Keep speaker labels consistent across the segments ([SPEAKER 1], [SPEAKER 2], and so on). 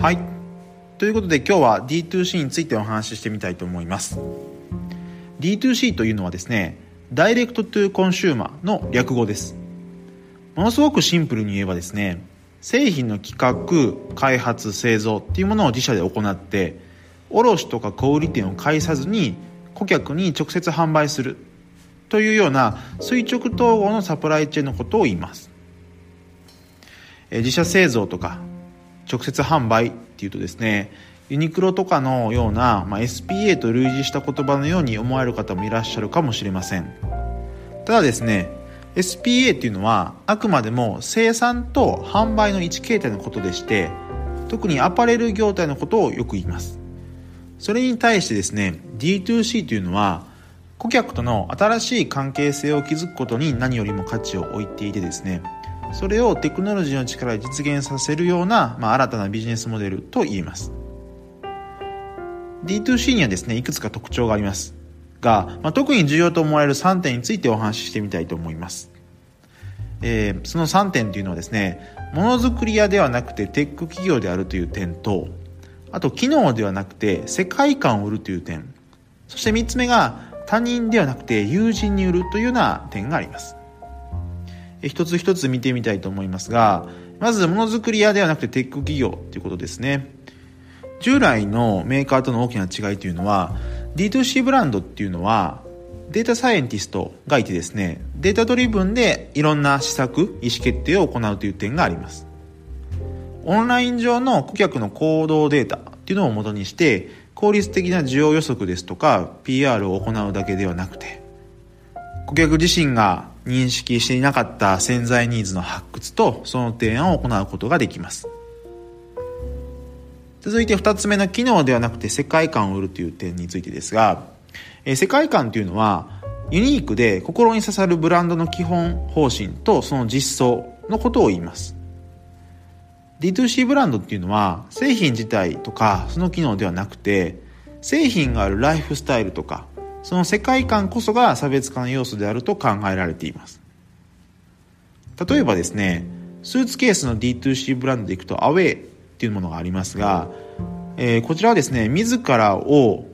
[SPEAKER 1] はい。ということで今日は D2C についてお話ししてみたいと思います。D2C というのはですねダイレクトトゥコンシューマーの略語です。ものすごくシンプルに言えばですね製品の企画開発製造っていうものを自社で行って卸とか小売店を介さずに顧客に直接販売する。というような垂直統合のサプライチェーンのことを言います。自社製造とか直接販売っていうとですねユニクロとかのような、まあ、SPA と類似した言葉のように思われる方もいらっしゃるかもしれません。ただですね SPA っていうのはあくまでも生産と販売の一形態のことでして特にアパレル業態のことをよく言います。それに対してですね D2C というのは顧客との新しい関係性を築くことに何よりも価値を置いていてですねそれをテクノロジーの力で実現させるような、まあ、新たなビジネスモデルと言えます。D2C にはですねいくつか特徴があります。が、まあ、特に重要と思われる3点についてお話ししてみたいと思います、えー、その3点というのはですねものづくり屋ではなくてテック企業であるという点とあと機能ではなくて世界観を売るという点。そして3つ目が他人ではなくて友人に売るというような点があります。一つ一つ見てみたいと思いますがまずものづくり屋ではなくてテック企業ということですね。従来のメーカーとの大きな違いというのは D2C ブランドっていうのはデータサイエンティストがいてですねデータドリブンでいろんな施策意思決定を行うという点があります。オンライン上の顧客の行動データっていうのをもとにして効率的な需要予測ですとか PR を行うだけではなくて顧客自身が認識していなかった潜在ニーズの発掘とその提案を行うことができます。続いて2つ目の機能ではなくて世界観を売るという点についてですが、え世界観というのはユニークで心に刺さるブランドの基本方針とその実装のことを言います。D2C ブランドっていうのは製品自体とかその機能ではなくて製品があるライフスタイルとかその世界観こそが差別化の要素であると考えられています。例えばですねスーツケースの D2C ブランドでいくとアウェイっていうものがありますが、えー、こちらはですね自らを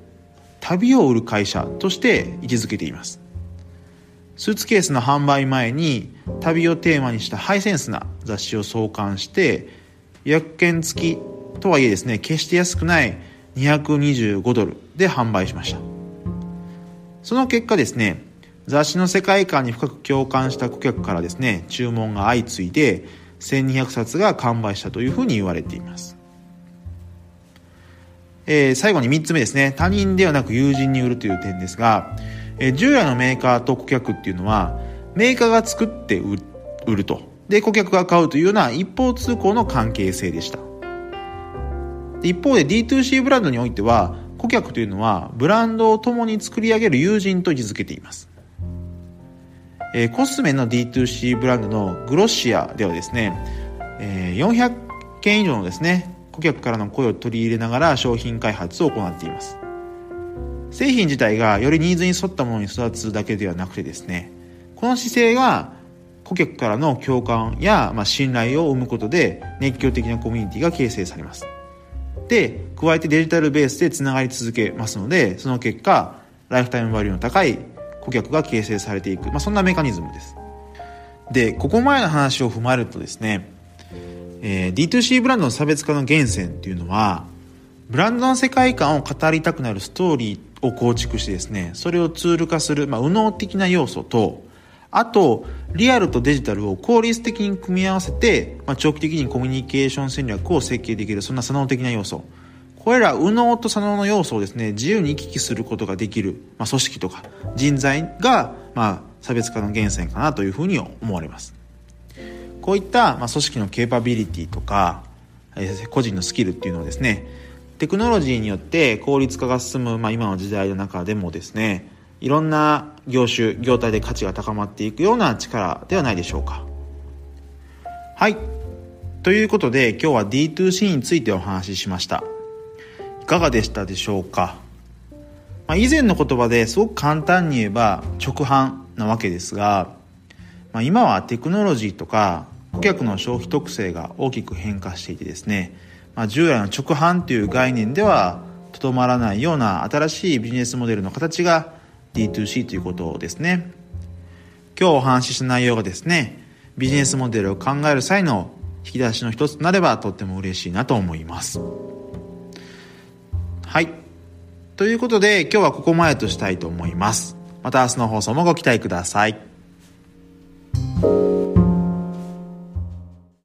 [SPEAKER 1] 旅を売る会社として位置づけています。スーツケースの販売前に旅をテーマにしたハイセンスな雑誌を創刊して予約券付きとはいえですね決して安くない225ドルで販売しました。その結果ですね雑誌の世界観に深く共感した顧客からですね注文が相次いで1200冊が完売したというふうに言われています。えー、最後に3つ目ですね。他人ではなく友人に売るという点ですが、えー、従来のメーカーと顧客っていうのは、メーカーが作って売ると。で、顧客が買うというような一方通行の関係性でした。一方で D2C ブランドにおいては、顧客というのはブランドを共に作り上げる友人と位置づけています。え、コスメの D2C ブランドのグロシアではですね、えー、400件以上のですね、顧客からの声を取り入れながら商品開発を行っています。製品自体がよりニーズに沿ったものに育つだけではなくてですね、この姿勢が顧客からの共感や、まあ、信頼を生むことで熱狂的なコミュニティが形成されます。で、加えてデジタルベースでつながり続けますので、その結果、ライフタイムバリューの高い顧客が形成されていく、まあ、そんなメカニズムです。で、ここまでの話を踏まえるとですね、えー、D2C ブランドの差別化の源泉っていうのは、ブランドの世界観を語りたくなるストーリーを構築してですね、それをツール化する、まあ、右脳的な要素と、あと、リアルとデジタルを効率的に組み合わせて、まあ、長期的にコミュニケーション戦略を設計できる、そんな左脳的な要素。これら右脳と左脳の要素をですね、自由に行き来することができる、まあ、組織とか人材が、まあ、差別化の源泉かなというふうに思われます。こういった、まあ、組織のケーパビリティとか、えー、個人のスキルっていうのをですね、テクノロジーによって効率化が進む、まあ、今の時代の中でもですね、いろんな業種、業態で価値が高まっていくような力ではないでしょうか。はい。ということで今日は D2C についてお話ししました。いかがでしたでしょうか、まあ、以前の言葉ですごく簡単に言えば直販なわけですが、まあ、今はテクノロジーとか顧客の消費特性が大きく変化していてですねまあ、従来の直販という概念ではとどまらないような新しいビジネスモデルの形が D2C ということですね。今日お話しした内容がですねビジネスモデルを考える際の引き出しの一つとなればとっても嬉しいなと思います。はい。ということで今日はここまでとしたいと思います。また明日の放送もご期待ください。